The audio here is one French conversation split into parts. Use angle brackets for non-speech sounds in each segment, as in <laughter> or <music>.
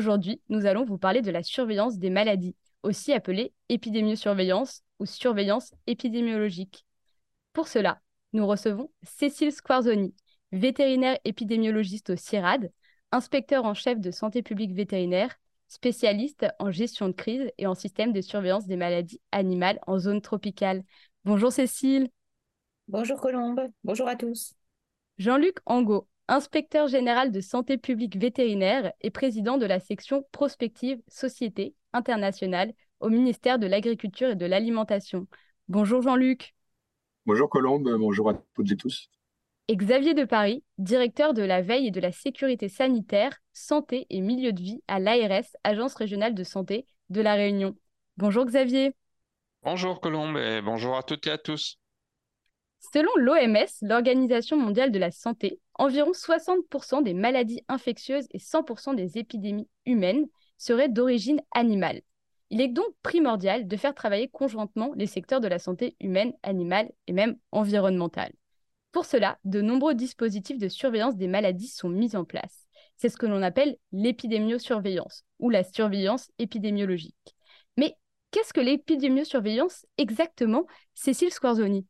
Aujourd'hui, nous allons vous parler de la surveillance des maladies, aussi appelée épidémiosurveillance ou surveillance épidémiologique. Pour cela, nous recevons Cécile Squarzoni, vétérinaire épidémiologiste au CIRAD, inspecteur en chef de santé publique vétérinaire, spécialiste en gestion de crise et en système de surveillance des maladies animales en zone tropicale. Bonjour Cécile. Bonjour Colombe. Bonjour à tous. Jean-Luc Angot, inspecteur général de santé publique vétérinaire et président de la section prospective Société internationale au ministère de l'Agriculture et de l'Alimentation. Bonjour Jean-Luc. Bonjour Colombe, bonjour à toutes et tous. Et Xavier de Paris, directeur de la veille et de la sécurité sanitaire, santé et milieu de vie à l'ARS, Agence régionale de santé de la Réunion. Bonjour Xavier. Bonjour Colombe et bonjour à toutes et à tous. Selon l'OMS, l'Organisation mondiale de la santé, environ 60% des maladies infectieuses et 100% des épidémies humaines seraient d'origine animale. Il est donc primordial de faire travailler conjointement les secteurs de la santé humaine, animale et même environnementale. Pour cela, de nombreux dispositifs de surveillance des maladies sont mis en place. C'est ce que l'on appelle l'épidémiosurveillance ou la surveillance épidémiologique. Mais qu'est-ce que l'épidémiosurveillance exactement, Cécile Squarzoni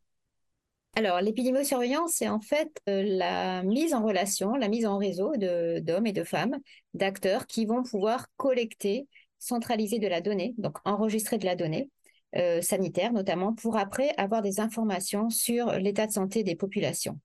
alors, l'épidémiosurveillance, c'est en fait euh, la mise en relation, la mise en réseau d'hommes et de femmes, d'acteurs qui vont pouvoir collecter, centraliser de la donnée, donc enregistrer de la donnée euh, sanitaire notamment, pour après avoir des informations sur l'état de santé des populations.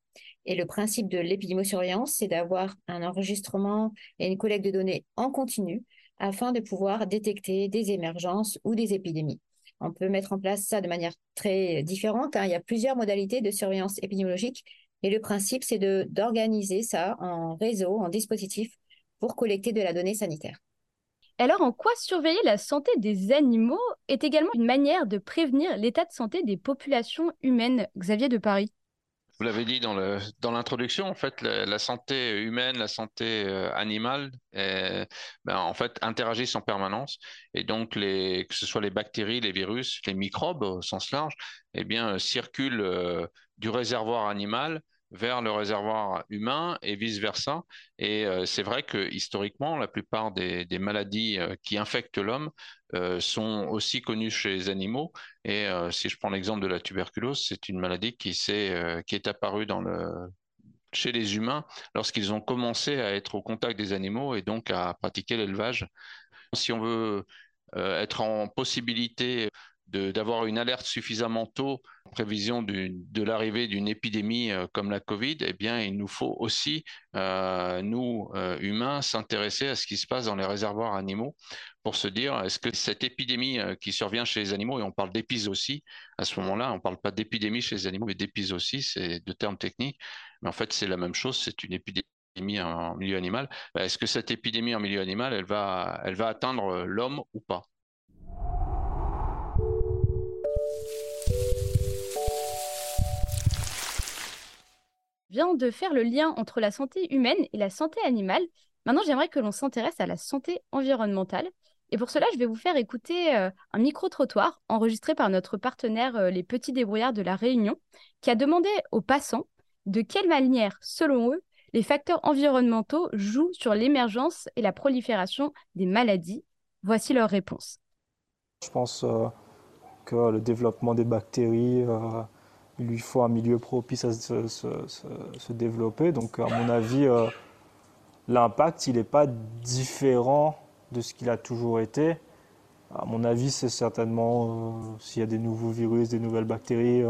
Et le principe de l'épidémiosurveillance, c'est d'avoir un enregistrement et une collecte de données en continu afin de pouvoir détecter des émergences ou des épidémies. On peut mettre en place ça de manière très différente. Hein. Il y a plusieurs modalités de surveillance épidémiologique et le principe, c'est d'organiser ça en réseau, en dispositif pour collecter de la donnée sanitaire. Alors, en quoi surveiller la santé des animaux est également une manière de prévenir l'état de santé des populations humaines? Xavier de Paris vous l'avez dit dans l'introduction, en fait, la, santé humaine, la santé euh, animale, ben, en fait, interagissent en permanence. Et donc, que ce soit les bactéries, les virus, les microbes au sens large, eh bien, circulent euh, du réservoir animal vers le réservoir humain et vice-versa. Et euh, c'est vrai que historiquement, la plupart des, maladies euh, qui infectent l'homme euh, sont aussi connues chez les animaux. Et si je prends l'exemple de la tuberculose, c'est une maladie qui, est, qui est apparue dans le, chez les humains lorsqu'ils ont commencé à être au contact des animaux et donc à pratiquer l'élevage. Si on veut être en possibilité d'avoir une alerte suffisamment tôt prévision de l'arrivée d'une épidémie euh, comme la Covid, eh bien, il nous faut aussi, euh, nous, euh, humains, s'intéresser à ce qui se passe dans les réservoirs animaux pour se dire, est-ce que cette épidémie qui survient chez les animaux, et on parle aussi à ce moment-là, on ne parle pas d'épidémie chez les animaux, mais aussi c'est deux termes techniques, mais en fait, c'est la même chose, c'est une épidémie en milieu animal. Bah, est-ce que cette épidémie en milieu animal, elle elle va atteindre l'homme ou pas? Vient de faire le lien entre la santé humaine et la santé animale. Maintenant, j'aimerais que l'on s'intéresse à la santé environnementale. Et pour cela, je vais vous faire écouter euh, un micro-trottoir enregistré par notre partenaire euh, Les Petits Débrouillards de la Réunion, qui a demandé aux passants de quelle manière, selon eux, les facteurs environnementaux jouent sur l'émergence et la prolifération des maladies. Voici leur réponse. Je pense euh, que le développement des bactéries, il lui faut un milieu propice à se, développer. Donc, à mon avis, euh, l'impact, il n'est pas différent de ce qu'il a toujours été. À mon avis, c'est certainement euh, s'il y a des nouveaux virus, des nouvelles bactéries euh,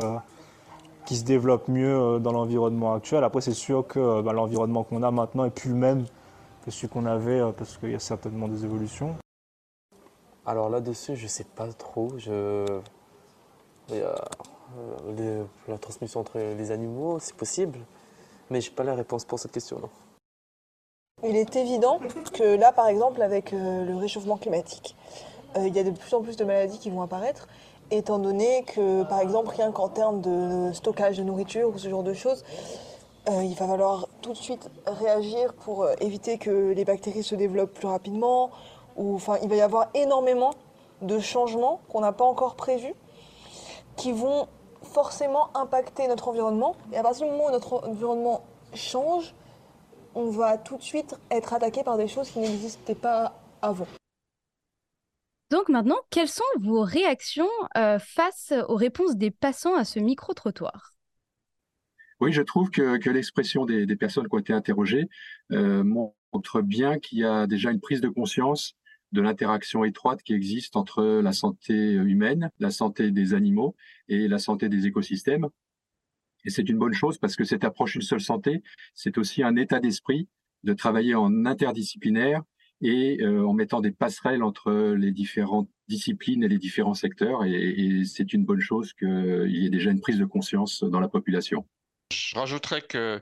qui se développent mieux dans l'environnement actuel. Après, c'est sûr que bah, l'environnement qu'on a maintenant est plus le même que celui qu'on avait parce qu'il y a certainement des évolutions. Alors là-dessus, je ne sais pas trop. Je... Euh, la transmission entre les animaux, c'est possible. Mais j'ai pas la réponse pour cette question, non. Il est évident que là, par exemple, avec euh, le réchauffement climatique, euh, il y a de plus en plus de maladies qui vont apparaître, étant donné que, par exemple, rien qu'en termes de stockage de nourriture ou ce genre de choses, il va falloir tout de suite réagir pour éviter que les bactéries se développent plus rapidement. Ou, il va y avoir énormément de changements qu'on n'a pas encore prévus qui vont forcément impacter notre environnement. Et à partir du moment où notre environnement change, on va tout de suite être attaqué par des choses qui n'existaient pas avant. Donc maintenant, quelles sont vos réactions euh, face aux réponses des passants à ce micro-trottoir? Oui, je trouve que, l'expression des, personnes qui ont été interrogées euh, montre bien qu'il y a déjà une prise de conscience de l'interaction étroite qui existe entre la santé humaine, la santé des animaux et la santé des écosystèmes. Et c'est une bonne chose parce que cette approche une seule santé, c'est aussi un état d'esprit de travailler en interdisciplinaire et euh, en mettant des passerelles entre les différentes disciplines et les différents secteurs. et c'est une bonne chose qu'il y ait déjà une prise de conscience dans la population. Je rajouterais qu'il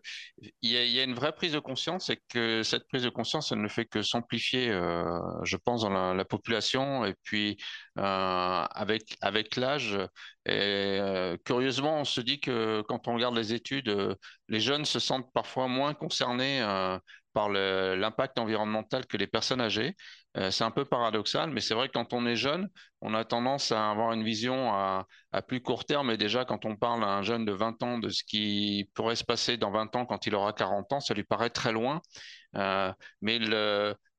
y, a, y a une vraie prise de conscience et que cette prise de conscience, ne fait que s'amplifier, euh, je pense, dans la, population. Et puis, euh, avec, avec l'âge, euh, curieusement, on se dit que quand on regarde les études, les jeunes se sentent parfois moins concernés par l'impact environnemental que les personnes âgées. Euh, c'est un peu paradoxal, mais c'est vrai que quand on est jeune, on a tendance à avoir une vision à, plus court terme. Et déjà, quand on parle à un jeune de 20 ans de ce qui pourrait se passer dans 20 ans quand il aura 40 ans, ça lui paraît très loin. Euh, mais il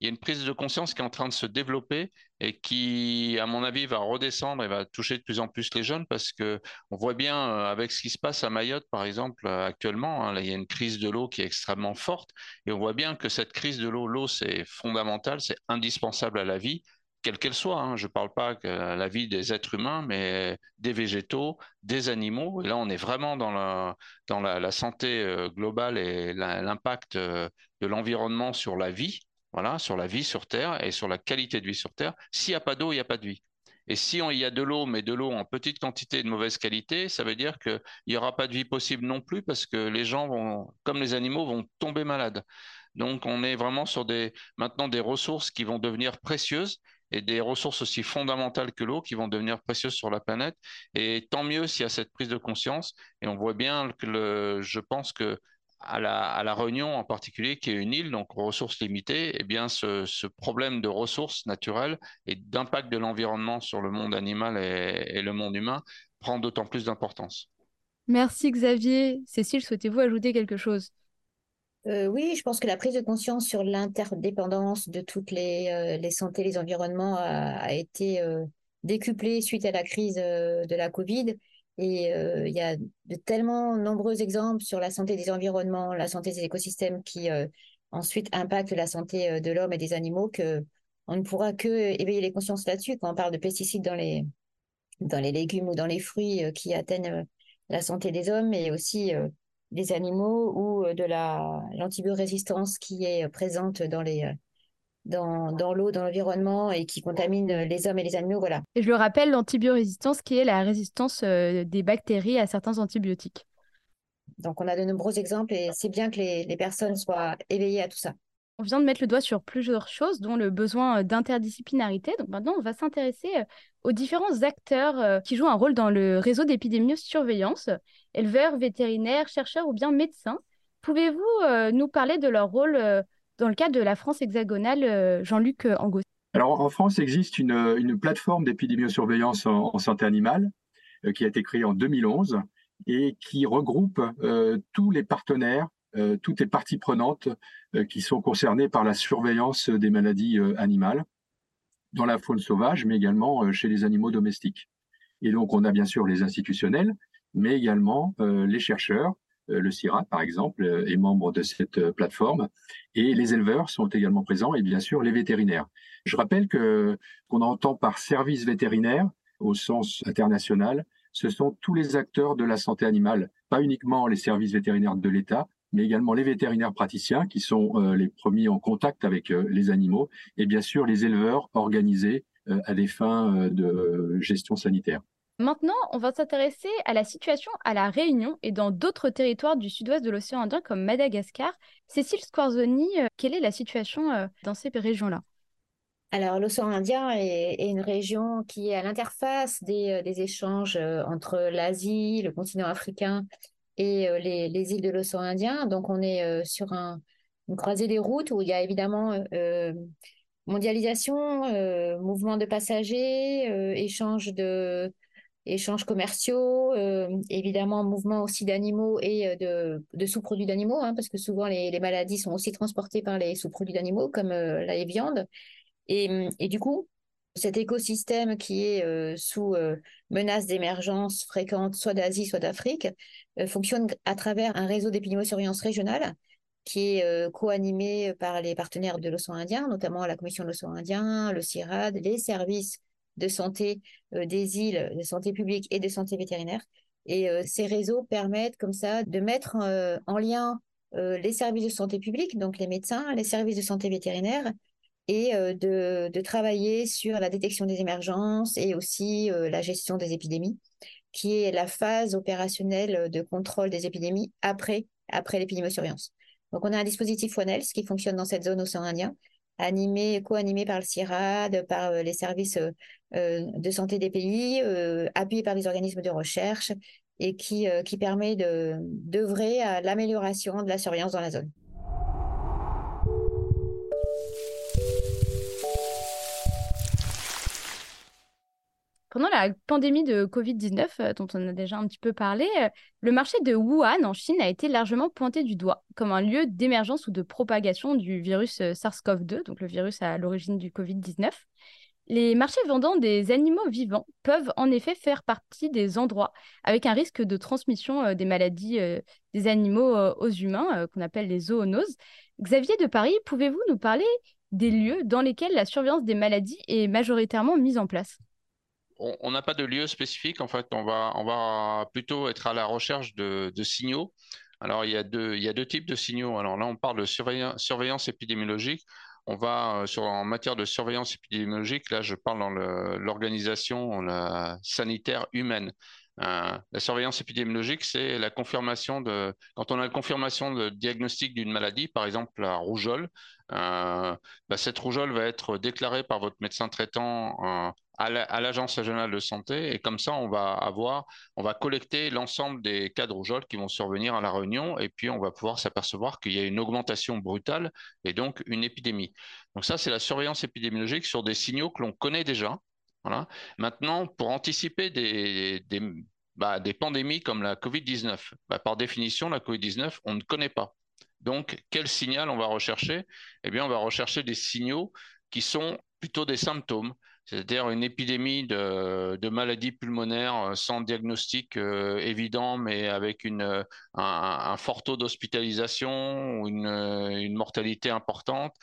y a une prise de conscience qui est en train de se développer et qui, à mon avis, va redescendre et va toucher de plus en plus les jeunes parce que on voit bien euh, avec ce qui se passe à Mayotte, par exemple, euh, actuellement, hein, il y a une crise de l'eau qui est extrêmement forte et on voit bien que cette crise de l'eau, l'eau, c'est fondamental, c'est indispensable à la vie quelle qu'elle soit. Hein. Je ne parle pas de la vie des êtres humains, mais des végétaux, des animaux. Et là, on est vraiment dans la, dans la, santé euh, globale et l'impact euh, de l'environnement sur la vie, voilà, sur la vie sur Terre et sur la qualité de vie sur Terre. S'il n'y a pas d'eau, il n'y a pas de vie. Et si il y a de l'eau, mais de l'eau en petite quantité et de mauvaise qualité, ça veut dire qu'il n'y aura pas de vie possible non plus parce que les gens vont, comme les animaux, vont tomber malades. Donc, on est vraiment sur des, maintenant des ressources qui vont devenir précieuses et des ressources aussi fondamentales que l'eau qui vont devenir précieuses sur la planète. Et tant mieux s'il y a cette prise de conscience. Et on voit bien que je pense que à la, à la, Réunion en particulier, qui est une île, donc ressources limitées, eh bien ce, problème de ressources naturelles et d'impact de l'environnement sur le monde animal et le monde humain prend d'autant plus d'importance. Merci Xavier. Cécile, souhaitez-vous ajouter quelque chose? Euh, oui, je pense que la prise de conscience sur l'interdépendance de toutes les, euh, les santé, les environnements a, été euh, décuplée suite à la crise de la Covid. Et il y a de tellement nombreux exemples sur la santé des environnements, la santé des écosystèmes qui ensuite impactent la santé de l'homme et des animaux que on ne pourra que éveiller les consciences là-dessus quand on parle de pesticides dans les, dans les légumes ou dans les fruits qui atteignent la santé des hommes et aussi des animaux ou euh, de la l'antibiorésistance qui est présente dans les euh, dans, dans l'eau, dans l'environnement et qui contamine les hommes et les animaux, voilà. Et je le rappelle, l'antibiorésistance qui est la résistance euh, des bactéries à certains antibiotiques. Donc on a de nombreux exemples et c'est bien que les, les personnes soient éveillées à tout ça. On vient de mettre le doigt sur plusieurs choses, dont le besoin d'interdisciplinarité. Donc maintenant, on va s'intéresser aux différents acteurs qui jouent un rôle dans le réseau d'épidémiosurveillance éleveurs, vétérinaires, chercheurs ou bien médecins. Pouvez-vous euh, nous parler de leur rôle euh, dans le cadre de la France hexagonale, euh, Jean-Luc Angos Alors en France existe une, plateforme d'épidémiosurveillance en, en, santé animale qui a été créée en 2011 et qui regroupe tous les partenaires, toutes les parties prenantes qui sont concernées par la surveillance des maladies animales dans la faune sauvage, mais également chez les animaux domestiques. Et donc, on a bien sûr les institutionnels, mais également euh, les chercheurs. Euh, le CIRA, par exemple, euh, est membre de cette plateforme, et les éleveurs sont également présents, et bien sûr les vétérinaires. Je rappelle que qu'on entend par service vétérinaire au sens international, ce sont tous les acteurs de la santé animale, pas uniquement les services vétérinaires de l'État, mais également les vétérinaires praticiens qui sont les premiers en contact avec les animaux, et bien sûr les éleveurs organisés à des fins de gestion sanitaire. Maintenant, on va s'intéresser à la situation à La Réunion et dans d'autres territoires du sud-ouest de l'océan Indien comme Madagascar. Cécile Squarzoni, euh, quelle est la situation euh, dans ces régions-là? Alors, l'océan Indien est, une région qui est à l'interface des, des, échanges entre l'Asie, le continent africain et les, les, îles de l'océan Indien. Donc, on est sur un, une croisée des routes où il y a évidemment mondialisation, mouvement de passagers, échange de, échanges commerciaux, euh, évidemment mouvement aussi d'animaux et euh, de, sous-produits d'animaux, hein, parce que souvent les, maladies sont aussi transportées par les sous-produits d'animaux comme euh, la viande. Et, et, du coup, cet écosystème qui est sous menace d'émergence fréquente, soit d'Asie, soit d'Afrique, fonctionne à travers un réseau d'épidémiosurveillance régionale qui est co-animé par les partenaires de l'océan Indien, notamment la Commission de l'océan Indien, le CIRAD, les services de santé euh, des îles, de santé publique et de santé vétérinaire. Et euh, ces réseaux permettent comme ça de mettre euh, en lien les services de santé publique, donc les médecins, les services de santé vétérinaire, et de, de, travailler sur la détection des émergences et aussi la gestion des épidémies, qui est la phase opérationnelle de contrôle des épidémies après, après l'épidémiosurveillance. Donc on a un dispositif One Health qui fonctionne dans cette zone océan Indien, animé, co-animé par le CIRAD, par les services euh, de santé des pays, euh, appuyé par des organismes de recherche et qui, euh, qui permet d'œuvrer à l'amélioration de la surveillance dans la zone. Pendant la pandémie de Covid-19, dont on a déjà un petit peu parlé, le marché de Wuhan en Chine a été largement pointé du doigt comme un lieu d'émergence ou de propagation du virus SARS-CoV-2, donc le virus à l'origine du Covid-19. Les marchés vendant des animaux vivants peuvent en effet faire partie des endroits avec un risque de transmission euh, des maladies euh, des animaux euh, aux humains, qu'on appelle les zoonoses. Xavier de Paris, pouvez-vous nous parler des lieux dans lesquels la surveillance des maladies est majoritairement mise en place? On n'a pas de lieu spécifique. En fait, on va, plutôt être à la recherche de, signaux. Alors, il y, a deux, types de signaux. Alors là, on parle de surveillance épidémiologique on va euh, en matière de surveillance épidémiologique, là je parle dans l'organisation sanitaire humaine. Euh, la surveillance épidémiologique, c'est la confirmation de quand on a la confirmation de diagnostic d'une maladie, par exemple la rougeole, euh, bah, cette rougeole va être déclarée par votre médecin traitant à l'agence régionale de santé et comme ça on va avoir on va collecter l'ensemble des cas de rougeole qui vont survenir à la réunion et puis on va pouvoir s'apercevoir qu'il y a une augmentation brutale et donc une épidémie. Donc ça c'est la surveillance épidémiologique sur des signaux que l'on connaît déjà. Voilà. Maintenant pour anticiper des, des, bah, des pandémies comme la Covid-19, bah, par définition la Covid-19 on ne connaît pas. Donc quel signal on va rechercher? Eh bien on va rechercher des signaux qui sont plutôt des symptômes c'est-à-dire une épidémie de, maladies pulmonaires euh, sans diagnostic euh, évident, mais avec euh, un, fort taux d'hospitalisation ou une, mortalité importante.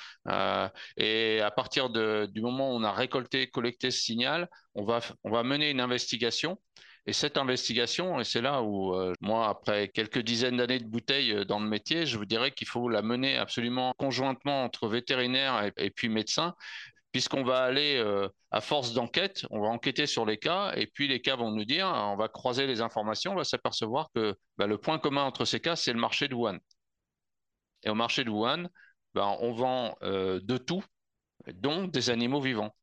et à partir du moment où on a récolté, collecté ce signal, on va, mener une investigation. Et cette investigation, et c'est là où moi, après quelques dizaines d'années de bouteilles dans le métier, je vous dirais qu'il faut la mener absolument conjointement entre vétérinaires et, et puis médecins, puisqu'on va aller euh, à force d'enquête, on va enquêter sur les cas, et puis les cas vont nous dire, on va croiser les informations, on va s'apercevoir que bah, le point commun entre ces cas, c'est le marché de Wuhan. Et au marché de Wuhan, bah, on vend euh, de tout, dont des animaux vivants.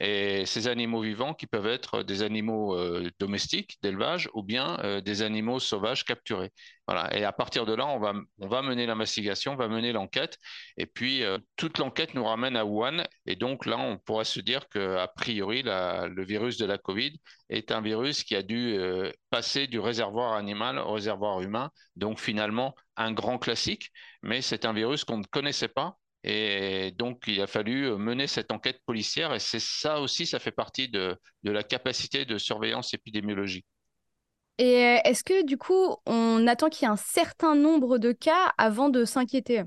Et ces animaux vivants qui peuvent être des animaux euh, domestiques d'élevage ou bien euh, des animaux sauvages capturés. Voilà. Et à partir de là, on va, on va mener l'investigation, on va mener l'enquête. Et puis, euh, toute l'enquête nous ramène à Wuhan. Et donc là, on pourrait se dire qu'a priori, le virus de la Covid est un virus qui a dû passer du réservoir animal au réservoir humain. Donc finalement, un grand classique. Mais c'est un virus qu'on ne connaissait pas et donc, il a fallu euh, mener cette enquête policière et c'est ça aussi, ça fait partie de, la capacité de surveillance épidémiologique. Et euh, est-ce que du coup, on attend qu'il y ait un certain nombre de cas avant de s'inquiéter?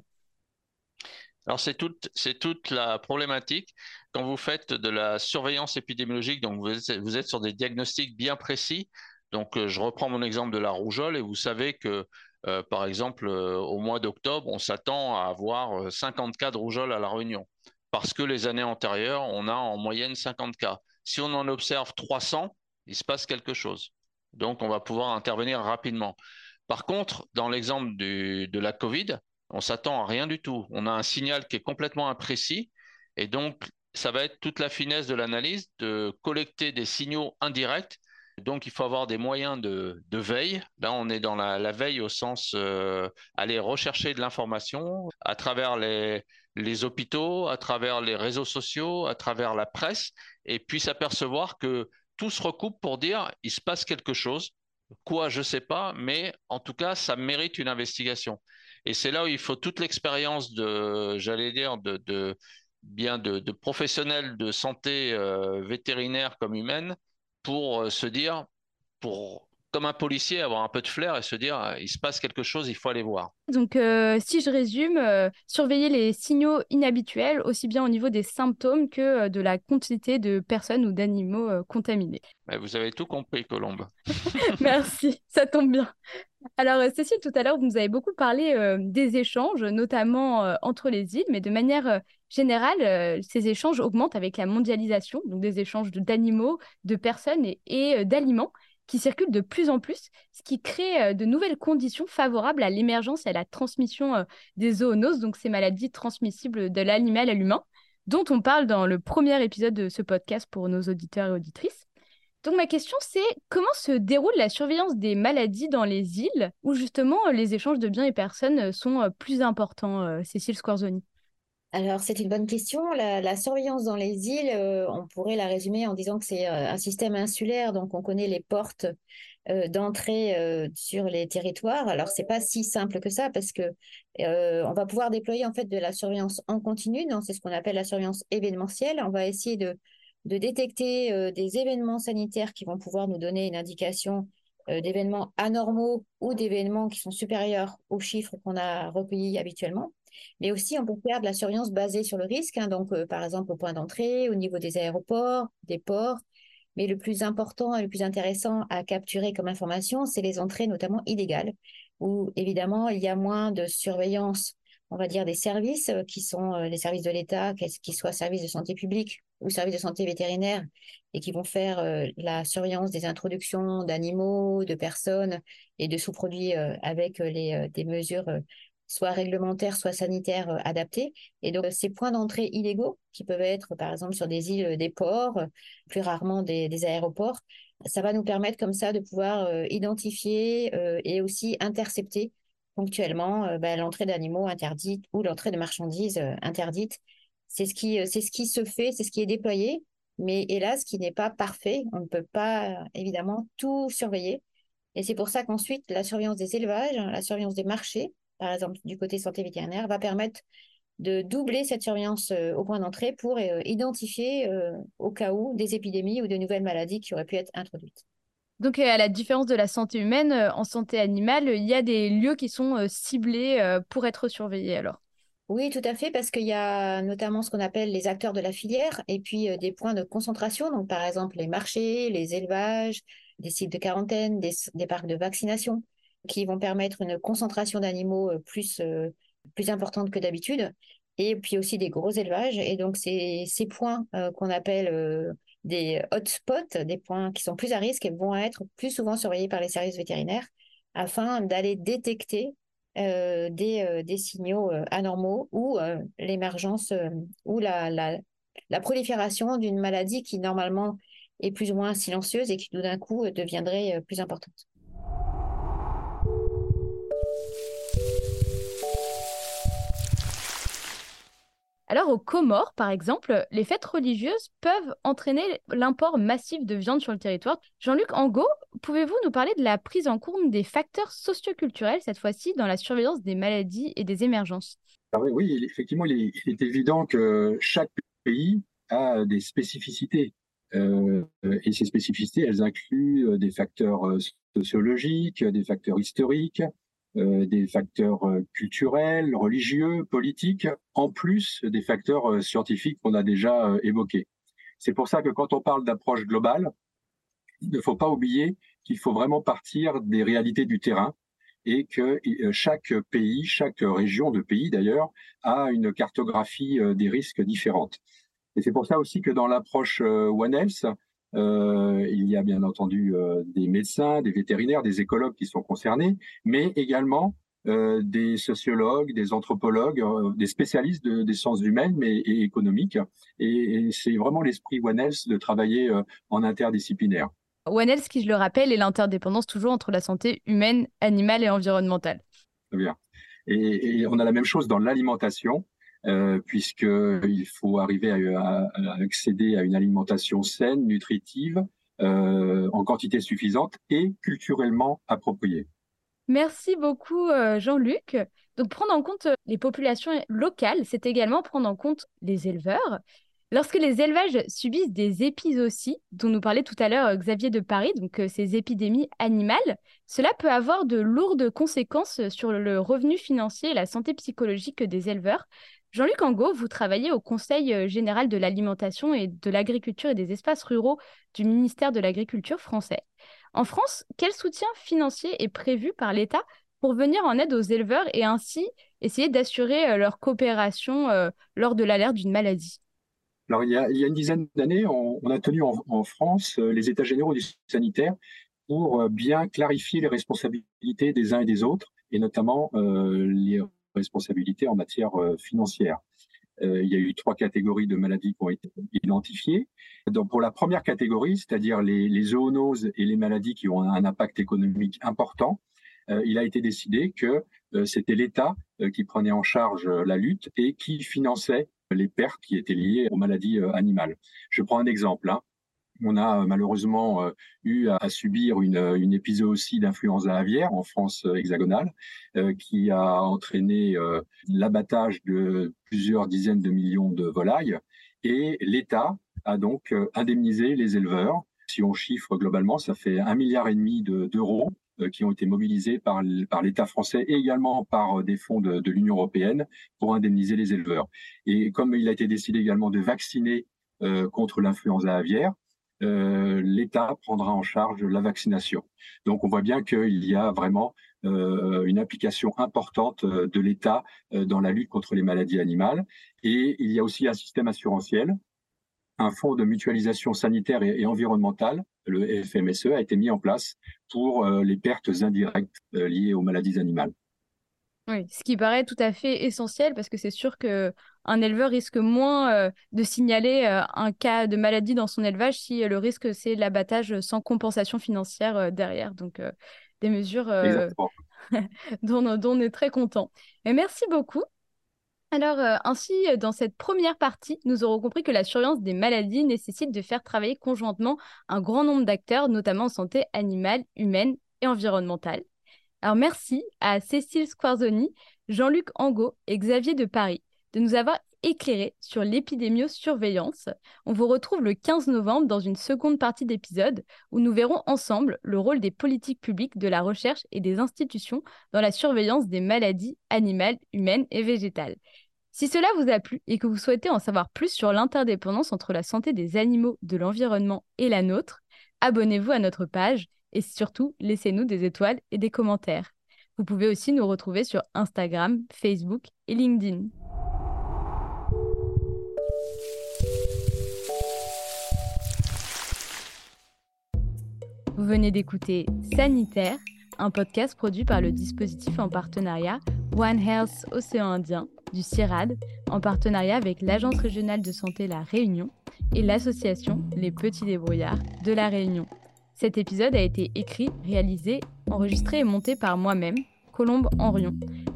Alors, c'est toute, toute la problématique. Quand vous faites de la surveillance épidémiologique, donc vous êtes, vous êtes sur des diagnostics bien précis. Donc, euh, je reprends mon exemple de la rougeole et vous savez que euh, par exemple, euh, au mois d'octobre, on s'attend à avoir 50 euh, cas de rougeole à La Réunion, parce que les années antérieures, on a en moyenne 50 cas. Si on en observe 300, il se passe quelque chose. Donc, on va pouvoir intervenir rapidement. Par contre, dans l'exemple de la Covid, on s'attend à rien du tout. On a un signal qui est complètement imprécis. Et donc, ça va être toute la finesse de l'analyse de collecter des signaux indirects. Donc, il faut avoir des moyens de, veille. Là, on est dans la, veille au sens euh, aller rechercher de l'information à travers les, les hôpitaux, à travers les réseaux sociaux, à travers la presse, et puis s'apercevoir que tout se recoupe pour dire il se passe quelque chose. Quoi, je ne sais pas, mais en tout cas, ça mérite une investigation. Et c'est là où il faut toute l'expérience de, j'allais dire, de, bien de, professionnels de santé euh, vétérinaire comme humaine pour euh, se dire, pour comme un policier, avoir un peu de flair et se dire euh, il se passe quelque chose, il faut aller voir. Donc, euh, si je résume, euh, surveiller les signaux inhabituels, aussi bien au niveau des symptômes que de la quantité de personnes ou d'animaux contaminés. vous avez tout compris, Colombe. <laughs> Merci, ça tombe bien. Alors, Cécile, tout à l'heure, vous nous avez beaucoup parlé des échanges, notamment entre les îles, mais de manière générale, ces échanges augmentent avec la mondialisation, donc des échanges d'animaux, de, personnes et d'aliments qui circulent de plus en plus, ce qui crée euh, de nouvelles conditions favorables à l'émergence et à la transmission euh, des zoonoses, donc ces maladies transmissibles de l'animal à l'humain, dont on parle dans le premier épisode de ce podcast pour nos auditeurs et auditrices. Donc ma question c'est comment se déroule la surveillance des maladies dans les îles où justement les échanges de biens et personnes sont euh, plus importants, Cécile Scorzoni? Alors, c'est une bonne question. La, surveillance dans les îles, euh, on pourrait la résumer en disant que c'est euh, un système insulaire, donc on connaît les portes euh, d'entrée sur les territoires. Alors, c'est pas si simple que ça parce que on va pouvoir déployer en fait de la surveillance en continu. C'est ce qu'on appelle la surveillance événementielle. On va essayer de détecter des événements sanitaires qui vont pouvoir nous donner une indication d'événements anormaux ou d'événements qui sont supérieurs aux chiffres qu'on a recueillis habituellement. Mais aussi, on peut faire de la surveillance basée sur le risque, hein, donc euh, par exemple au point d'entrée, au niveau des aéroports, des ports. Mais le plus important et le plus intéressant à capturer comme information, c'est les entrées notamment illégales, où évidemment il y a moins de surveillance, on va dire, des services euh, qui sont euh, les services de l'État, qu'ils soient services de santé publique ou services de santé vétérinaire, et qui vont faire la surveillance des introductions d'animaux, de personnes et de sous-produits avec les, des mesures soit réglementaires, soit sanitaires euh, adaptés. Et donc, ces points d'entrée illégaux, qui peuvent être par exemple sur des îles, des ports, plus rarement des, aéroports, ça va nous permettre comme ça de pouvoir euh, identifier euh, et aussi intercepter ponctuellement ben, l'entrée d'animaux interdite ou l'entrée de marchandises interdites. C'est ce qui, c'est ce qui se fait, c'est ce qui est déployé, mais hélas, qui n'est pas parfait. On ne peut pas évidemment tout surveiller. Et c'est pour ça qu'ensuite, la surveillance des élevages, la surveillance des marchés, par exemple du côté santé vétérinaire, va permettre de doubler cette surveillance euh, au point d'entrée pour euh, identifier euh, au cas où des épidémies ou de nouvelles maladies qui auraient pu être introduites. Donc, à la différence de la santé humaine, en santé animale, il y a des lieux qui sont ciblés pour être surveillés alors? Oui, tout à fait, parce qu'il y a notamment ce qu'on appelle les acteurs de la filière et puis des points de concentration, donc par exemple les marchés, les élevages, des sites de quarantaine, des parcs de vaccination qui vont permettre une concentration d'animaux euh, plus, euh, plus importante que d'habitude, et puis aussi des gros élevages. Et donc, ces, points euh, qu'on appelle des hotspots, des points qui sont plus à risque, vont être plus souvent surveillés par les services vétérinaires afin d'aller détecter des, signaux anormaux ou l'émergence ou la, la, la prolifération d'une maladie qui normalement est plus ou moins silencieuse et qui tout d'un coup deviendrait plus importante. Alors aux Comores, par exemple, les fêtes religieuses peuvent entraîner l'import massif de viande sur le territoire. Jean-Luc Angot, pouvez-vous nous parler de la prise en compte des facteurs socioculturels, cette fois-ci, dans la surveillance des maladies et des émergences? Ah oui, effectivement, il est, évident que chaque pays a des spécificités. Euh, et ces spécificités, elles incluent euh, des facteurs euh, sociologiques, des facteurs historiques, des facteurs euh, culturels, religieux, politiques, en plus des facteurs euh, scientifiques qu'on a déjà évoqués. C'est pour ça que quand on parle d'approche globale, il ne faut pas oublier qu'il faut vraiment partir des réalités du terrain et que chaque pays, chaque région de pays d'ailleurs, a une cartographie des risques différente. Et c'est pour ça aussi que dans l'approche One Health, il y a bien entendu des médecins, des vétérinaires, des écologues qui sont concernés, mais également des sociologues, des anthropologues, des spécialistes des sciences humaines mais, et économiques. Et, c'est vraiment l'esprit One Health de travailler en interdisciplinaire. One Health, qui je le rappelle, est l'interdépendance toujours entre la santé humaine, animale et environnementale. Très bien. Et, on a la même chose dans l'alimentation, euh, puisqu'il faut arriver à, accéder à une alimentation saine, nutritive, euh, en quantité suffisante et culturellement appropriée. Merci beaucoup, euh, Jean-Luc. Donc, prendre en compte les populations locales, c'est également prendre en compte les éleveurs. Lorsque les élevages subissent des épizooties, dont nous parlait tout à l'heure Xavier de Paris, donc ces épidémies animales, cela peut avoir de lourdes conséquences sur le revenu financier et la santé psychologique des éleveurs. Jean-Luc Angot, vous travaillez au Conseil euh, général de l'alimentation et de l'agriculture et des espaces ruraux du ministère de l'Agriculture français. En France, quel soutien financier est prévu par l'État pour venir en aide aux éleveurs et ainsi essayer d'assurer leur coopération lors de l'alerte d'une maladie? Alors, il y a, une dizaine d'années, on, a tenu en, France euh, les états généraux du sanitaire pour euh, bien clarifier les responsabilités des uns et des autres, et notamment euh, les responsabilités en matière financière. il y a eu trois catégories de maladies qui ont été identifiées. Donc, pour la première catégorie, c'est-à-dire les, les, zoonoses et les maladies qui ont un impact économique important, il a été décidé que c'était l'État qui prenait en charge la lutte et qui finançait les pertes qui étaient liées aux maladies euh, animales. Je prends un exemple. Hein. On a euh, malheureusement euh, eu à subir une, une épisode d'influenza aviaire en France hexagonale qui a entraîné l'abattage de plusieurs dizaines de millions de volailles et l'État a donc indemnisé les éleveurs. Si on chiffre globalement, ça fait un milliard et demi d'euros euh, qui ont été mobilisés par, l'État français et également par euh, des fonds de, l'Union européenne pour indemniser les éleveurs. Et comme il a été décidé également de vacciner euh, contre l'influenza aviaire, euh, l'État prendra en charge la vaccination. Donc on voit bien qu'il y a vraiment euh, une implication importante de l'État dans la lutte contre les maladies animales. Et il y a aussi un système assurantiel un fonds de mutualisation sanitaire et, environnementale, le FMSE, a été mis en place pour euh, les pertes indirectes euh, liées aux maladies animales. Oui, ce qui paraît tout à fait essentiel parce que c'est sûr que un éleveur risque moins euh, de signaler un cas de maladie dans son élevage si le risque c'est l'abattage sans compensation financière derrière. Donc des mesures <laughs> dont, dont, on est très content. Et merci beaucoup. Alors, euh, ainsi, euh, dans cette première partie, nous aurons compris que la surveillance des maladies nécessite de faire travailler conjointement un grand nombre d'acteurs, notamment en santé animale, humaine et environnementale. Alors, merci à Cécile Squarzoni, Jean-Luc Angot et Xavier de Paris de nous avoir éclairés sur l'épidémiosurveillance. On vous retrouve le 15 novembre dans une seconde partie d'épisode où nous verrons ensemble le rôle des politiques publiques, de la recherche et des institutions dans la surveillance des maladies animales, humaines et végétales. Si cela vous a plu et que vous souhaitez en savoir plus sur l'interdépendance entre la santé des animaux, de l'environnement et la nôtre, abonnez-vous à notre page et surtout laissez-nous des étoiles et des commentaires. Vous pouvez aussi nous retrouver sur Instagram, Facebook et LinkedIn. Venez d'écouter Sanitaire, un podcast produit par le dispositif en partenariat One Health Océan Indien du CIRAD, en partenariat avec l'Agence régionale de santé La Réunion et l'association Les Petits Débrouillards de La Réunion. Cet épisode a été écrit, réalisé, enregistré et monté par moi-même, Colombe Henrion.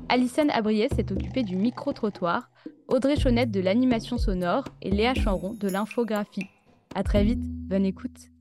Alison Abriès s'est occupée du micro-trottoir, Audrey Chaunette de l'animation sonore et Léa Chanron de l'infographie. À très vite, bonne écoute.